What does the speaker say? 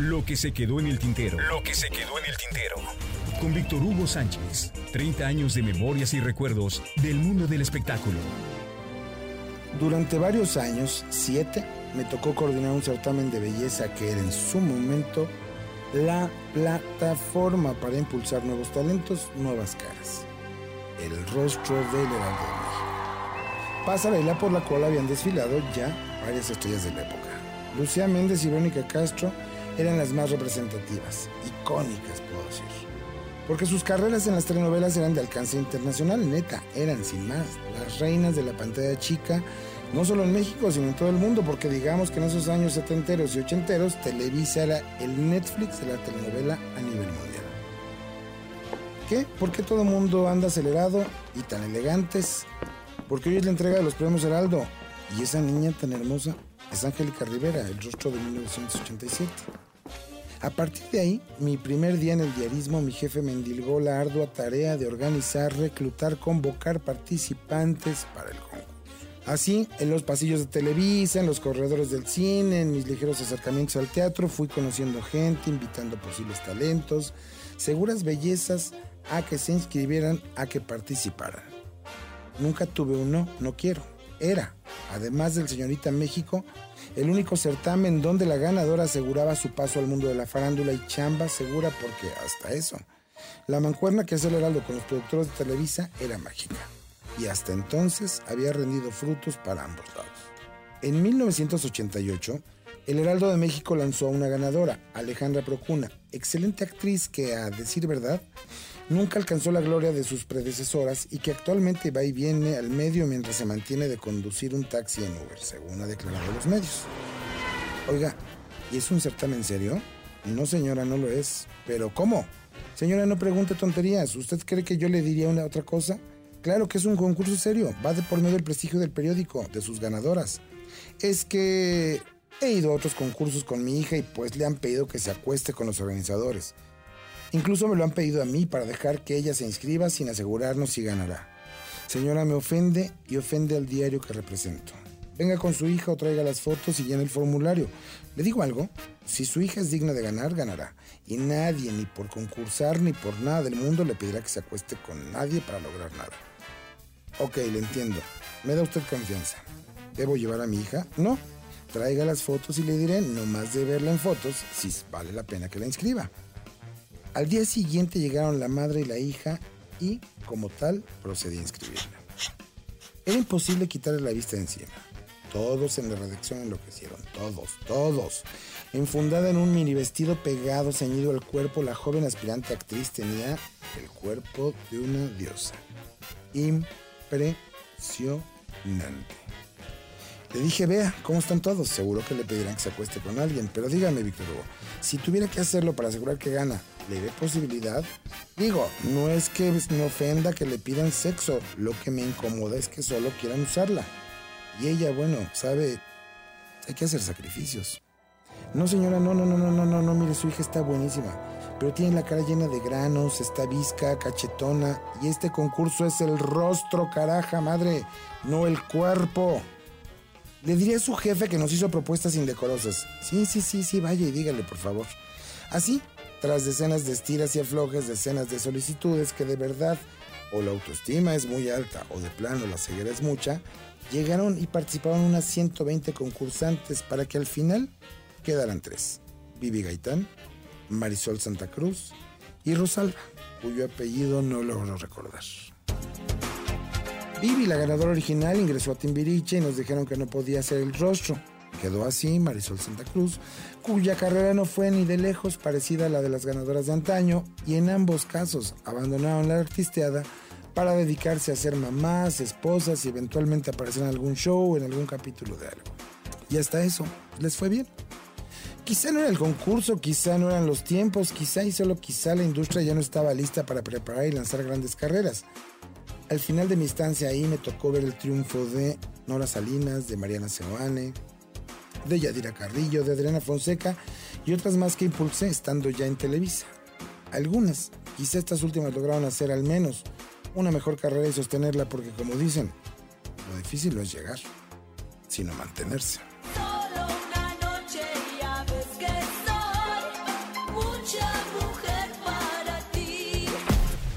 Lo que se quedó en el tintero. Lo que se quedó en el tintero. Con Víctor Hugo Sánchez. 30 años de memorias y recuerdos del mundo del espectáculo. Durante varios años, siete, me tocó coordinar un certamen de belleza que era en su momento la plataforma para impulsar nuevos talentos, nuevas caras. El rostro del Heraldo de México. Pasarela por la cual habían desfilado ya varias estrellas de la época. Lucía Méndez y Verónica Castro eran las más representativas, icónicas, puedo decir. Porque sus carreras en las telenovelas eran de alcance internacional, neta, eran sin más las reinas de la pantalla chica, no solo en México, sino en todo el mundo, porque digamos que en esos años setenteros y ochenteros, Televisa era el Netflix de la telenovela a nivel mundial. ¿Qué? ¿Por qué todo el mundo anda acelerado y tan elegantes? Porque hoy es la entrega de los premios Heraldo. Y esa niña tan hermosa es Angélica Rivera, el rostro de 1987. A partir de ahí, mi primer día en el diarismo, mi jefe me endilgó la ardua tarea de organizar, reclutar, convocar participantes para el concurso. Así, en los pasillos de Televisa, en los corredores del cine, en mis ligeros acercamientos al teatro, fui conociendo gente, invitando posibles talentos, seguras bellezas a que se inscribieran, a que participaran. Nunca tuve un no, no quiero. Era, además del Señorita México, el único certamen donde la ganadora aseguraba su paso al mundo de la farándula y chamba segura porque hasta eso. La mancuerna que hacía el Heraldo con los productores de Televisa era mágica y hasta entonces había rendido frutos para ambos lados. En 1988, el Heraldo de México lanzó a una ganadora, Alejandra Procuna, excelente actriz que, a decir verdad, nunca alcanzó la gloria de sus predecesoras y que actualmente va y viene al medio mientras se mantiene de conducir un taxi en Uber, según ha declarado los medios. Oiga, ¿y es un certamen serio? No, señora, no lo es. ¿Pero cómo? Señora, no pregunte tonterías. ¿Usted cree que yo le diría una otra cosa? Claro que es un concurso serio. Va de por medio del prestigio del periódico, de sus ganadoras. Es que he ido a otros concursos con mi hija y pues le han pedido que se acueste con los organizadores. Incluso me lo han pedido a mí para dejar que ella se inscriba sin asegurarnos si ganará. Señora, me ofende y ofende al diario que represento. Venga con su hija o traiga las fotos y llene el formulario. Le digo algo, si su hija es digna de ganar, ganará. Y nadie, ni por concursar, ni por nada del mundo, le pedirá que se acueste con nadie para lograr nada. Ok, le entiendo. ¿Me da usted confianza? ¿Debo llevar a mi hija? No. Traiga las fotos y le diré, no más de verla en fotos, si vale la pena que la inscriba. Al día siguiente llegaron la madre y la hija y, como tal, procedí a inscribirla. Era imposible quitarle la vista de encima. Todos en la redacción enloquecieron, todos, todos. Enfundada en un mini vestido pegado, ceñido al cuerpo, la joven aspirante actriz tenía el cuerpo de una diosa. Impresionante. Le dije, vea, ¿cómo están todos? Seguro que le pedirán que se acueste con alguien, pero dígame, Víctor Hugo, si tuviera que hacerlo para asegurar que gana, ¿le ve posibilidad? Digo, no es que me ofenda que le pidan sexo, lo que me incomoda es que solo quieran usarla. Y ella, bueno, sabe, hay que hacer sacrificios. No, señora, no, no, no, no, no, no, no, mire, su hija está buenísima, pero tiene la cara llena de granos, está visca, cachetona, y este concurso es el rostro, caraja, madre, no el cuerpo. Le diré a su jefe que nos hizo propuestas indecorosas. Sí, sí, sí, sí, vaya y dígale, por favor. Así, tras decenas de estiras y aflojes, decenas de solicitudes que de verdad o la autoestima es muy alta o de plano la ceguera es mucha, llegaron y participaron unas 120 concursantes para que al final quedaran tres. Vivi Gaitán, Marisol Santa Cruz y Rosalba, cuyo apellido no logro recordar. Vivi, la ganadora original, ingresó a Timbiriche y nos dijeron que no podía ser el rostro. Quedó así Marisol Santa Cruz, cuya carrera no fue ni de lejos parecida a la de las ganadoras de antaño y en ambos casos abandonaron la artisteada para dedicarse a ser mamás, esposas y eventualmente aparecer en algún show o en algún capítulo de algo. Y hasta eso, les fue bien. Quizá no era el concurso, quizá no eran los tiempos, quizá y solo quizá la industria ya no estaba lista para preparar y lanzar grandes carreras. Al final de mi estancia ahí me tocó ver el triunfo de Nora Salinas, de Mariana Seoane, de Yadira Carrillo, de Adriana Fonseca y otras más que impulsé estando ya en Televisa. Algunas, quizá estas últimas lograron hacer al menos una mejor carrera y sostenerla porque como dicen, lo difícil no es llegar, sino mantenerse.